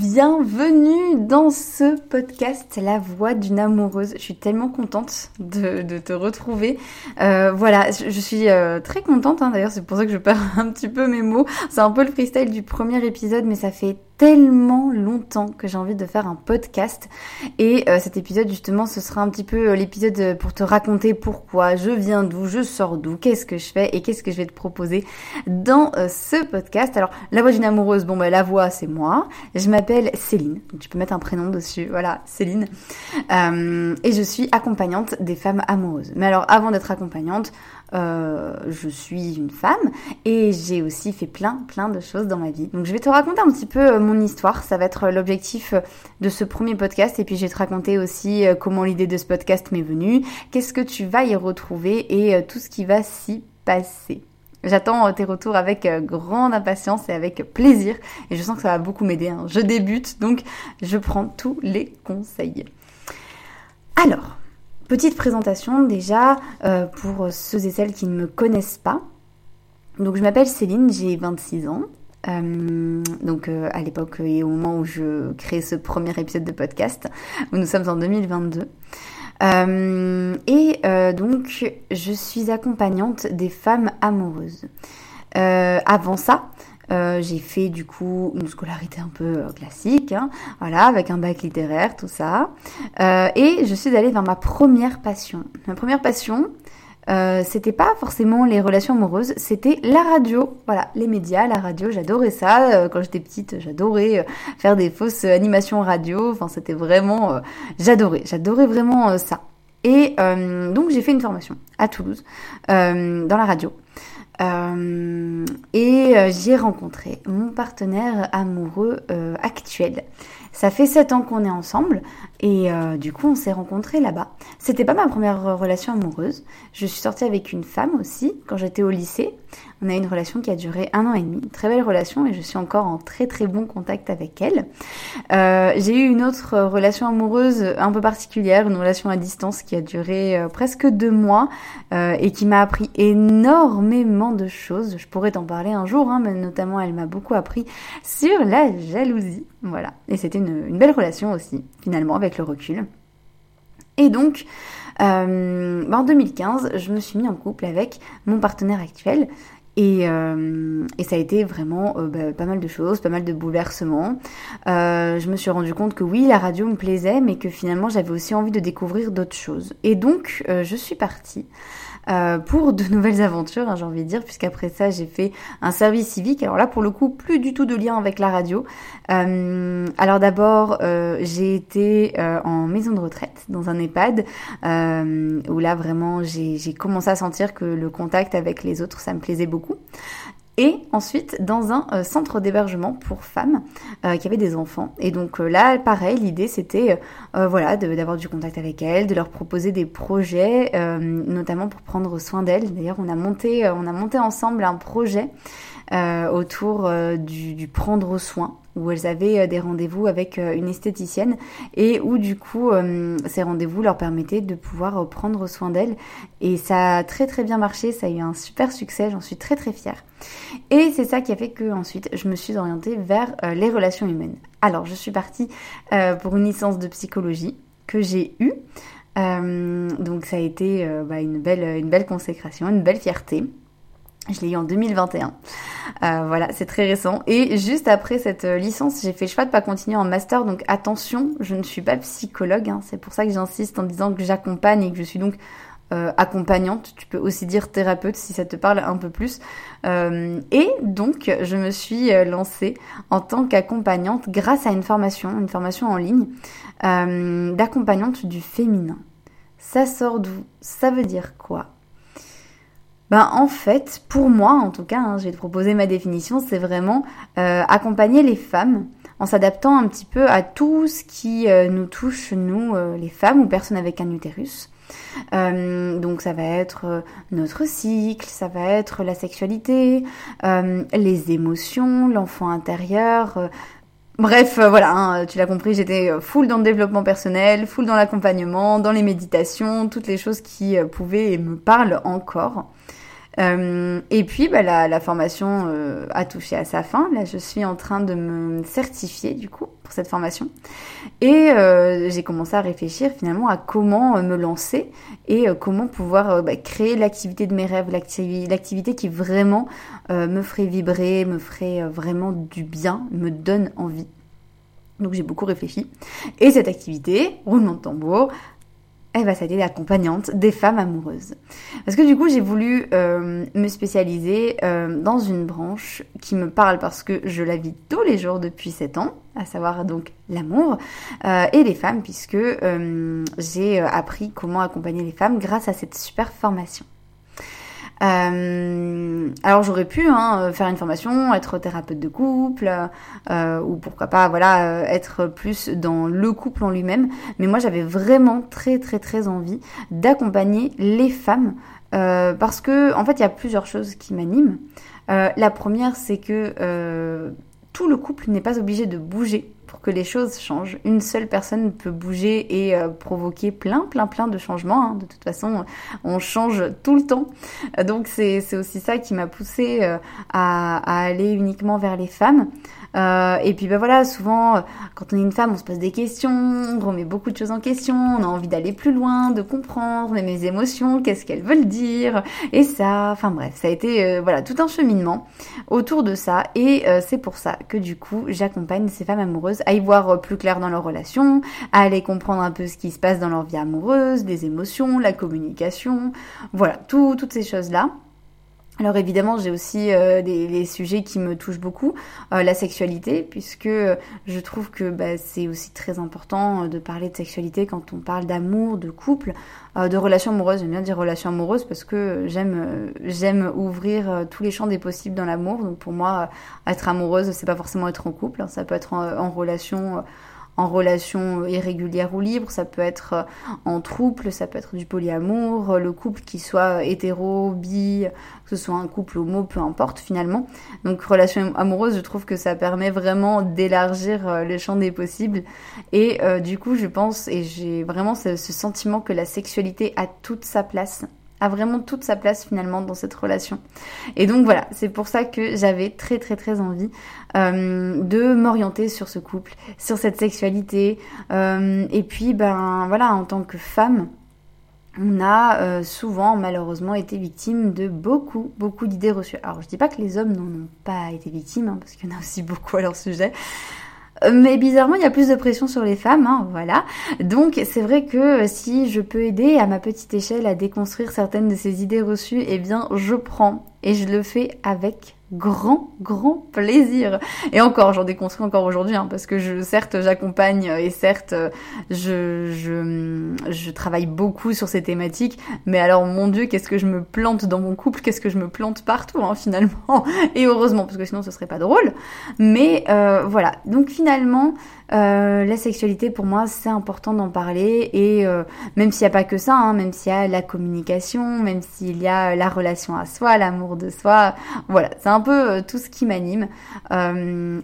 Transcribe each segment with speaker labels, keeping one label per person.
Speaker 1: Bienvenue dans ce podcast La voix d'une amoureuse. Je suis tellement contente de, te retrouver. Euh, voilà, je, suis euh, très contente hein, d'ailleurs, c'est pour ça que je perds un petit peu mes mots. C'est un peu le freestyle du premier épisode, mais ça fait tellement longtemps que j'ai envie de faire un podcast. Et euh, cet épisode justement ce sera un petit peu euh, l'épisode pour te raconter pourquoi je viens d'où, je sors d'où, qu'est-ce que je fais et qu'est-ce que je vais te proposer dans euh, ce podcast. Alors la voix d'une amoureuse, bon bah la voix c'est moi, je m'appelle Céline, tu peux mettre un prénom dessus, voilà Céline. Et je suis accompagnante des femmes amoureuses. Mais alors avant d'être accompagnante, euh, je suis une femme et j'ai aussi fait plein plein de choses dans ma vie. Donc je vais te raconter un petit peu euh, mon histoire, ça va être l'objectif euh, de ce premier podcast et puis je vais te raconter aussi comment l'idée de ce podcast m'est venue, qu'est-ce que tu vas y retrouver et tout ce qui va s'y passer. J'attends tes retours avec grande impatience et avec plaisir et je sens que ça va beaucoup m'aider. Hein. Je débute donc je prends tous les conseils. Alors, Petite présentation déjà euh, pour ceux et celles qui ne me connaissent pas. Donc je m'appelle Céline, j'ai 26 ans. Euh, donc euh, à l'époque et au moment où je crée ce premier épisode de podcast, où nous sommes en 2022. et donc je suis accompagnante des femmes amoureuses. avant ça, euh, j'ai fait du coup une scolarité un peu euh, classique, hein, voilà, avec un bac littéraire, tout ça. Euh, et je suis allée vers ma première passion. Ma première passion, euh, c'était pas forcément les relations amoureuses, c'était la radio. Voilà, les médias, la radio, j'adorais ça. Euh, quand j'étais petite, j'adorais faire des fausses animations radio. Enfin, c'était vraiment, j'adorais, j'adorais vraiment ça. Et donc j'ai fait une formation à Toulouse dans la radio. Euh, et euh, j'ai rencontré mon partenaire amoureux euh, actuel. Ça fait sept ans qu'on est ensemble et du coup on s'est rencontrés là-bas. C'était pas ma première relation amoureuse. Je suis sortie avec une femme aussi quand j'étais au lycée. On a eu une relation qui a duré un an et demi, très belle relation et je suis encore en très très bon contact avec elle. Euh, j'ai eu une autre relation amoureuse un peu particulière, une relation à distance qui a duré euh, presque deux mois euh, et qui m'a appris énormément de choses. Je pourrais t'en parler un jour, hein, mais notamment elle m'a beaucoup appris sur la jalousie. Voilà, et c'était une, belle relation aussi finalement le recul. Et donc, euh, en 2015, je me suis mis en couple avec mon partenaire actuel Et, et, ça a été vraiment bah, pas mal de choses, pas mal de bouleversements. je me suis rendu compte que oui, la radio me plaisait, mais que finalement j'avais aussi envie de découvrir d'autres choses. Et donc, je suis partie euh, pour de nouvelles aventures, hein, j'ai envie de dire, puisqu'après ça, j'ai fait un service civique. Alors là, pour le coup, plus du tout de lien avec la radio. Euh, alors d'abord, euh, j'ai été en maison de retraite, dans un EHPAD, où là, vraiment, j'ai commencé à sentir que le contact avec les autres, ça me plaisait beaucoup et ensuite dans un euh, centre d'hébergement pour femmes euh, qui avaient des enfants. Et donc euh, là, pareil, l'idée c'était voilà d'avoir du contact avec elles, de leur proposer des projets, notamment pour prendre soin d'elles. D'ailleurs, on a monté ensemble un projet autour du, prendre soin où elles avaient des rendez-vous avec une esthéticienne et où du coup ces rendez-vous leur permettaient de pouvoir prendre soin d'elles et ça a très très bien marché, ça a eu un super succès, j'en suis très très fière. Et c'est ça qui a fait que ensuite je me suis orientée vers euh, les relations humaines. Alors je suis partie euh, pour une licence de psychologie que j'ai eue. Euh, donc ça a été bah, une, belle, une belle consécration, une belle fierté. Je l'ai eu en 2021. voilà, c'est très récent. Et juste après cette licence, j'ai fait le choix de pas continuer en master. Donc attention, je ne suis pas psychologue. Hein. C'est pour ça que j'insiste en disant que j'accompagne et que je suis donc euh, accompagnante, tu peux aussi dire thérapeute si ça te parle un peu plus. Euh, et donc, je me suis euh, lancée en tant qu'accompagnante grâce à une formation, une formation en ligne d'accompagnante du féminin. Ça sort d'où? Ça veut dire quoi? Ben, en fait, pour moi, en tout cas, hein, je vais te proposer ma définition, c'est vraiment accompagner les femmes en s'adaptant un petit peu à tout ce qui nous touche, nous, les femmes ou personnes avec un utérus. Euh, donc ça va être euh, notre cycle, ça va être la sexualité, euh, les émotions, l'enfant intérieur. Bref, voilà, hein, tu l'as compris, j'étais full dans le développement personnel, full dans l'accompagnement, dans les méditations, toutes les choses qui pouvaient et me parlent encore. Euh, et puis, bah, la, la, formation euh, a touché à sa fin. Là, je suis en train de me certifier, du coup, pour cette formation. Et euh, j'ai commencé à réfléchir finalement à comment me lancer et comment pouvoir bah, créer l'activité de mes rêves, l'activité qui vraiment me ferait vibrer, me ferait vraiment du bien, me donne envie. Donc j'ai beaucoup réfléchi. Et cette activité, roulement de tambour, elle va s'aider l'accompagnante des femmes amoureuses. Parce que du coup, j'ai voulu euh, me spécialiser euh, dans une branche qui me parle parce que je la vis tous les jours depuis 7 ans, à savoir donc l'amour euh, et les femmes, puisque j'ai appris comment accompagner les femmes grâce à cette super formation. Euh, alors j'aurais pu hein, faire une formation, être thérapeute de couple, euh, ou pourquoi pas voilà euh, être plus dans le couple en lui-même. Mais moi j'avais vraiment très très très envie d'accompagner les femmes parce que en fait il y a plusieurs choses qui m'animent. La première c'est que tout le couple n'est pas obligé de bouger pour que les choses changent. Une seule personne peut bouger et euh, provoquer plein, plein, plein de changements. Hein. De toute façon, on change tout le temps. Donc c'est aussi ça qui m'a poussée euh, à, aller uniquement vers les femmes. Euh, et puis ben voilà, souvent euh, quand on est une femme, on se pose des questions, on remet beaucoup de choses en question, on a envie d'aller plus loin, de comprendre mes émotions, qu'est-ce qu'elles veulent dire, et ça, enfin bref, ça a été euh, voilà tout un cheminement autour de ça, et c'est pour ça que du coup j'accompagne ces femmes amoureuses à y voir plus clair dans leurs relations, à aller comprendre un peu ce qui se passe dans leur vie amoureuse, les émotions, la communication, voilà, tout, toutes ces choses là. Alors évidemment, j'ai aussi euh, des, sujets qui me touchent beaucoup, euh, la sexualité, puisque je trouve que bah, c'est aussi très important de parler de sexualité quand on parle d'amour, de couple, euh, de relations amoureuses. J'aime bien dire relations amoureuses parce que j'aime j'aime ouvrir tous les champs des possibles dans l'amour. Donc pour moi, être amoureuse, c'est pas forcément être en couple, hein. ça peut être en relation en relation irrégulière ou libre, ça peut être euh, en trouble, ça peut être du polyamour, euh, le couple qui soit hétéro, bi, que ce soit un couple homo, peu importe finalement. Donc relation amoureuse, je trouve que ça permet vraiment d'élargir euh, le champ des possibles. Et du coup, je pense, et j'ai vraiment ce sentiment que la sexualité a toute sa place a vraiment toute sa place finalement dans cette relation. Et donc voilà, c'est pour ça que j'avais très très très envie euh, de m'orienter sur ce couple, sur cette sexualité. Euh, et puis ben voilà, en tant que femme, on a euh, souvent malheureusement été victime de beaucoup, beaucoup d'idées reçues. Alors je dis pas que les hommes n'en ont pas été victimes, hein, parce qu'il y en a aussi beaucoup à leur sujet. Euh, mais bizarrement, il y a plus de pression sur les femmes, hein, voilà. Donc c'est vrai que si je peux aider à ma petite échelle à déconstruire certaines de ces idées reçues, eh bien je prends et je le fais avec grand, grand plaisir. Et encore, j'en déconstruis encore aujourd'hui, hein, parce que je, certes, j'accompagne et certes, je, je, je travaille beaucoup sur ces thématiques. Mais alors, mon Dieu, qu'est-ce que je me plante dans mon couple, qu'est-ce que je me plante partout, hein, finalement. Et heureusement, parce que sinon, ce serait pas drôle. Mais euh, voilà. Donc finalement, euh, la sexualité, pour moi, c'est important d'en parler. Et euh, même s'il n'y a pas que ça, hein, même s'il y a la communication, même s'il y a la relation à soi, l'amour de soi, voilà, c'est un peu euh, tout ce qui m'anime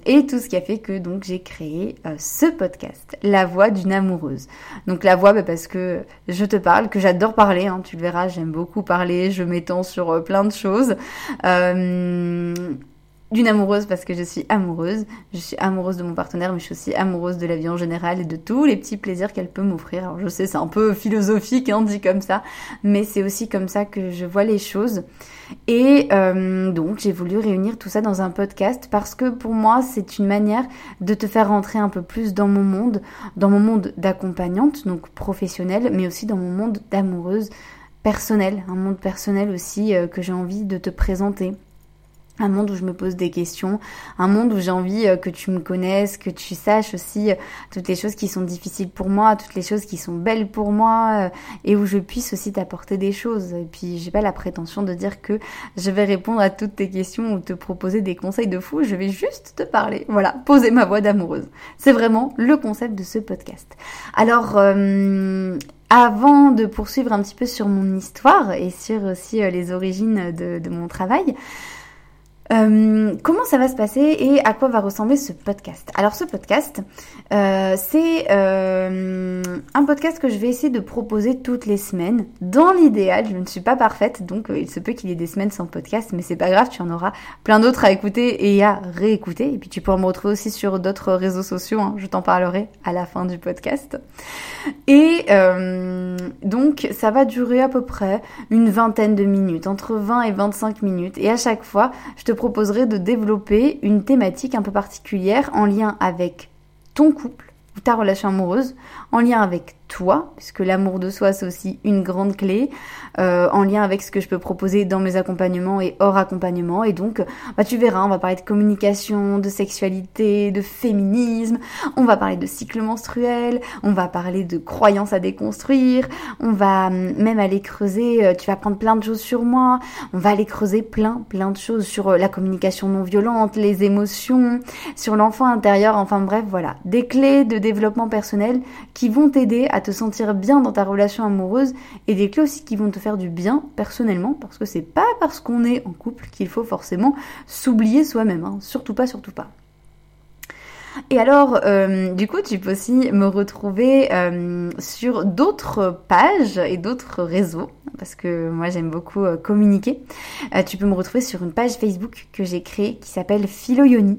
Speaker 1: et tout ce qui a fait que donc j'ai créé ce podcast, La voix d'une amoureuse. Donc la voix, bah, parce que je te parle, que j'adore parler, hein, tu le verras, j'aime beaucoup parler, je m'étends sur plein de choses d'une amoureuse parce que je suis amoureuse. Je suis amoureuse de mon partenaire, mais je suis aussi amoureuse de la vie en général et de tous les petits plaisirs qu'elle peut m'offrir. Alors je sais, c'est un peu philosophique, hein, dit comme ça, mais c'est aussi comme ça que je vois les choses. Et euh, donc j'ai voulu réunir tout ça dans un podcast parce que pour moi c'est une manière de te faire rentrer un peu plus dans mon monde, dans mon monde d'accompagnante, donc professionnelle, mais aussi dans mon monde d'amoureuse personnelle, un monde personnel aussi euh, que j'ai envie de te présenter un monde où je me pose des questions, un monde où j'ai envie euh, que tu me connaisses, que tu saches aussi euh, toutes les choses qui sont difficiles pour moi, toutes les choses qui sont belles pour moi, euh, et où je puisse aussi t'apporter des choses. Et puis j'ai pas la prétention de dire que je vais répondre à toutes tes questions ou te proposer des conseils de fou, je vais juste te parler. Voilà, poser ma voix d'amoureuse. C'est vraiment le concept de ce podcast. Alors, avant de poursuivre un petit peu sur mon histoire et sur aussi les origines de, de mon travail, euh, comment ça va se passer et à quoi va ressembler ce podcast? Alors ce podcast, euh, c'est euh, un podcast que je vais essayer de proposer toutes les semaines. Dans l'idéal, je ne suis pas parfaite, donc il se peut qu'il y ait des semaines sans podcast, mais c'est pas grave, tu en auras plein d'autres à écouter et à réécouter. Et puis tu pourras me retrouver aussi sur d'autres réseaux sociaux, hein. je t'en parlerai à la fin du podcast. Et donc ça va durer à peu près une vingtaine de minutes, entre 20 et 25 minutes. Et à chaque fois, je te proposerai de développer une thématique un peu particulière en lien avec ton couple ou ta relation amoureuse, en lien avec toi, puisque l'amour de soi c'est aussi une grande clé, euh, en lien avec ce que je peux proposer dans mes accompagnements et hors accompagnement. Et donc, bah, tu verras, on va parler de communication, de sexualité, de féminisme, on va parler de cycle menstruel, on va parler de croyances à déconstruire, on va hum, même aller creuser, euh, tu vas prendre plein de choses sur moi, on va aller creuser plein, plein de choses sur euh, la communication non violente, les émotions, sur l'enfant intérieur, enfin bref, voilà, des clés de développement personnel qui vont t'aider te sentir bien dans ta relation amoureuse et des clés aussi qui vont te faire du bien personnellement parce que c'est pas parce qu'on est en couple qu'il faut forcément s'oublier soi-même, hein. surtout pas, surtout pas. Et alors, euh, du coup, tu peux aussi me retrouver euh, sur d'autres pages et d'autres réseaux, parce que moi j'aime beaucoup euh, communiquer. tu peux me retrouver sur une page Facebook que j'ai créée qui s'appelle Philoyoni.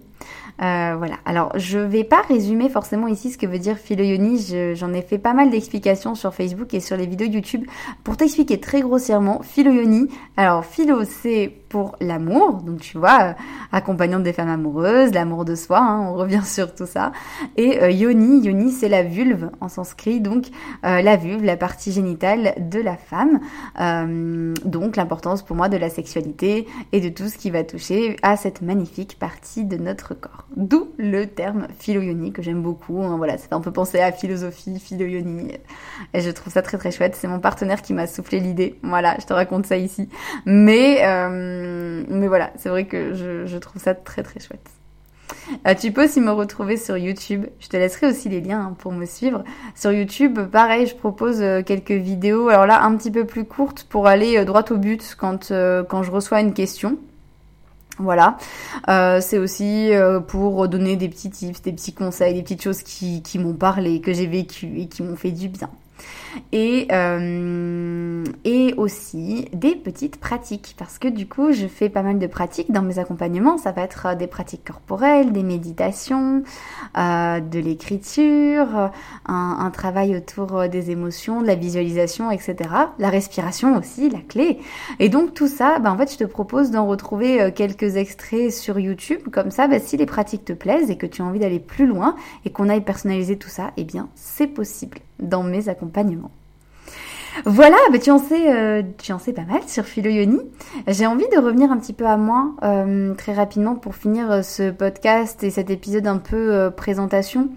Speaker 1: Euh, voilà. Alors, je vais pas résumer forcément ici ce que veut dire philoyonie. J'en ai fait pas mal d'explications sur Facebook et sur les vidéos YouTube pour t'expliquer très grossièrement philoyonie. Alors, philo, c'est pour l'amour, donc tu vois, euh, accompagnante des femmes amoureuses, l'amour de soi, hein, on revient sur tout ça. Et euh, yoni, yoni c'est la vulve en sanskrit, donc la vulve, la partie génitale de la femme. donc l'importance pour moi de la sexualité et de tout ce qui va toucher à cette magnifique partie de notre corps. D'où le terme philoyonie que j'aime beaucoup. Hein, voilà, c'est un peu pensé à philosophie, philoyonie. Et je trouve ça très très chouette. C'est mon partenaire qui m'a soufflé l'idée. Voilà, je te raconte ça ici. Mais, euh, mais voilà, c'est vrai que je, trouve ça très très chouette. Euh, tu peux aussi me retrouver sur YouTube. Je te laisserai aussi les liens hein, pour me suivre. Sur YouTube, pareil, je propose euh, quelques vidéos. Alors là, un petit peu plus courtes pour aller droit au but quand, quand je reçois une question. Voilà, euh, c'est aussi euh, pour donner des petits tips, des petits conseils, des petites choses qui, qui m'ont parlé, que j'ai vécu et qui m'ont fait du bien. Et, euh, et aussi des petites pratiques parce que du coup je fais pas mal de pratiques dans mes accompagnements. Ça va être euh, des pratiques corporelles, des méditations, euh, de l'écriture, un, travail autour des émotions, de la visualisation, etc. La respiration aussi, la clé. Et donc tout ça, bah, en fait je te propose d'en retrouver quelques extraits sur YouTube. Comme ça, bah, si les pratiques te plaisent et que tu as envie d'aller plus loin et qu'on aille personnaliser tout ça, eh bien c'est possible dans mes accompagnements. Voilà, bah tu en sais, euh, tu en sais pas mal sur Philoyoni. J'ai envie de revenir un petit peu à moi euh, très rapidement pour finir euh, ce podcast et cet épisode un peu présentation.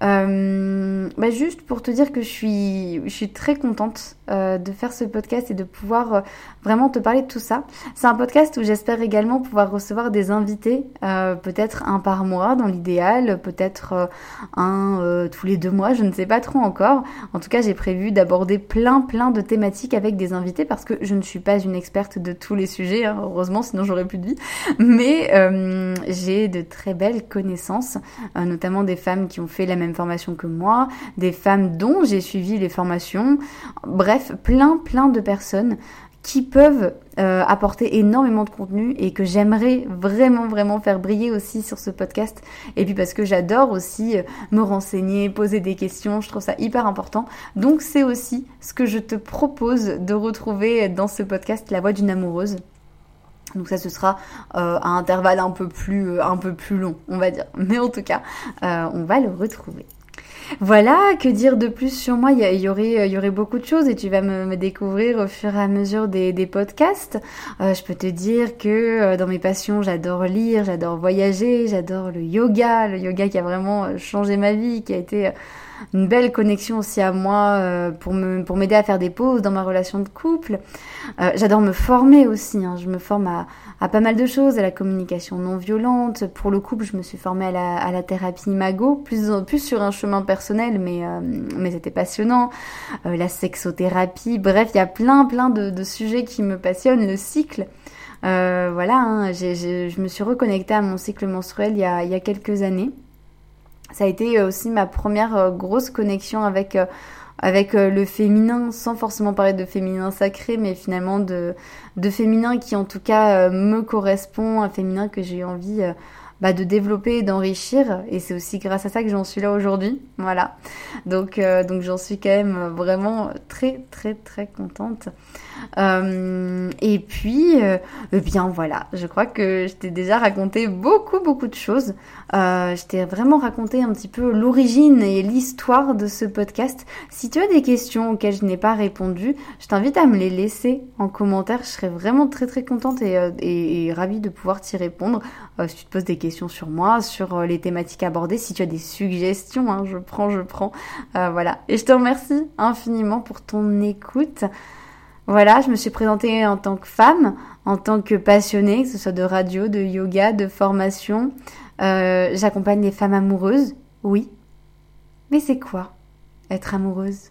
Speaker 1: Bah juste pour te dire que je suis, je suis très contente euh, de faire ce podcast et de pouvoir euh, vraiment te parler de tout ça. C'est un podcast où j'espère également pouvoir recevoir des invités, euh, peut-être un par mois dans l'idéal, peut-être un tous les deux mois, je ne sais pas trop encore. En tout cas, j'ai prévu d'aborder plein plein de thématiques avec des invités parce que je ne suis pas une experte de tous les sujets, hein, heureusement, sinon j'aurais plus de vie. Mais j'ai de très belles connaissances, notamment des femmes qui ont fait la même formation que moi, des femmes dont j'ai suivi les formations. Bref, plein plein de personnes qui peuvent euh, apporter énormément de contenu et que j'aimerais vraiment vraiment faire briller aussi sur ce podcast et puis parce que j'adore aussi euh, me renseigner, poser des questions, je trouve ça hyper important. Donc c'est aussi ce que je te propose de retrouver dans ce podcast La voix d'une amoureuse. Donc ça ce sera euh, à intervalle un peu plus un peu plus long, on va dire. Mais en tout cas, on va le retrouver. Voilà, que dire de plus sur moi? Il y, aurait, y aurait beaucoup de choses et tu vas me, découvrir au fur et à mesure des, podcasts. Euh, je peux te dire que euh, dans mes passions, j'adore lire, j'adore voyager, j'adore le yoga, le yoga qui a vraiment euh, changé ma vie, qui a été une belle connexion aussi à moi pour me pour m'aider à faire des pauses dans ma relation de couple. j'adore me former aussi. Hein. Je me forme à, à pas mal de choses, à la communication non violente. Pour le couple, je me suis formée à la, à la thérapie Mago, plus, plus sur un chemin personnel, mais, euh, mais c'était passionnant. Euh, la sexothérapie, bref, il y a plein, plein de, de, sujets qui me passionnent. Le cycle, euh, voilà, hein, je me suis reconnectée à mon cycle menstruel il y a, il y a quelques années. Ça a été aussi ma première grosse connexion avec avec euh, le féminin, sans forcément parler de féminin sacré, mais finalement de, de féminin qui en tout cas euh, me correspond, un féminin que j'ai envie euh, bah, de développer et d'enrichir. Et c'est aussi grâce à ça que j'en suis là aujourd'hui. Voilà. Donc, donc j'en suis quand même vraiment très très très contente. Euh, et puis, euh, eh bien voilà, je crois que je t'ai déjà raconté beaucoup beaucoup de choses. Euh, je t'ai vraiment raconté un petit peu l'origine et l'histoire de ce podcast. Si tu as des questions auxquelles je n'ai pas répondu, je t'invite à me les laisser en commentaire. Je serais vraiment très très contente et, et, ravie de pouvoir t'y répondre. Si tu te poses des questions sur moi, sur les thématiques abordées, si tu as des suggestions, hein, je prends, je prends. voilà. Et je te remercie infiniment pour ton écoute. Voilà, je me suis présentée en tant que femme, en tant que passionnée, que ce soit de radio, de yoga, de formation. Euh, j'accompagne les femmes amoureuses, oui. Mais c'est quoi être amoureuse?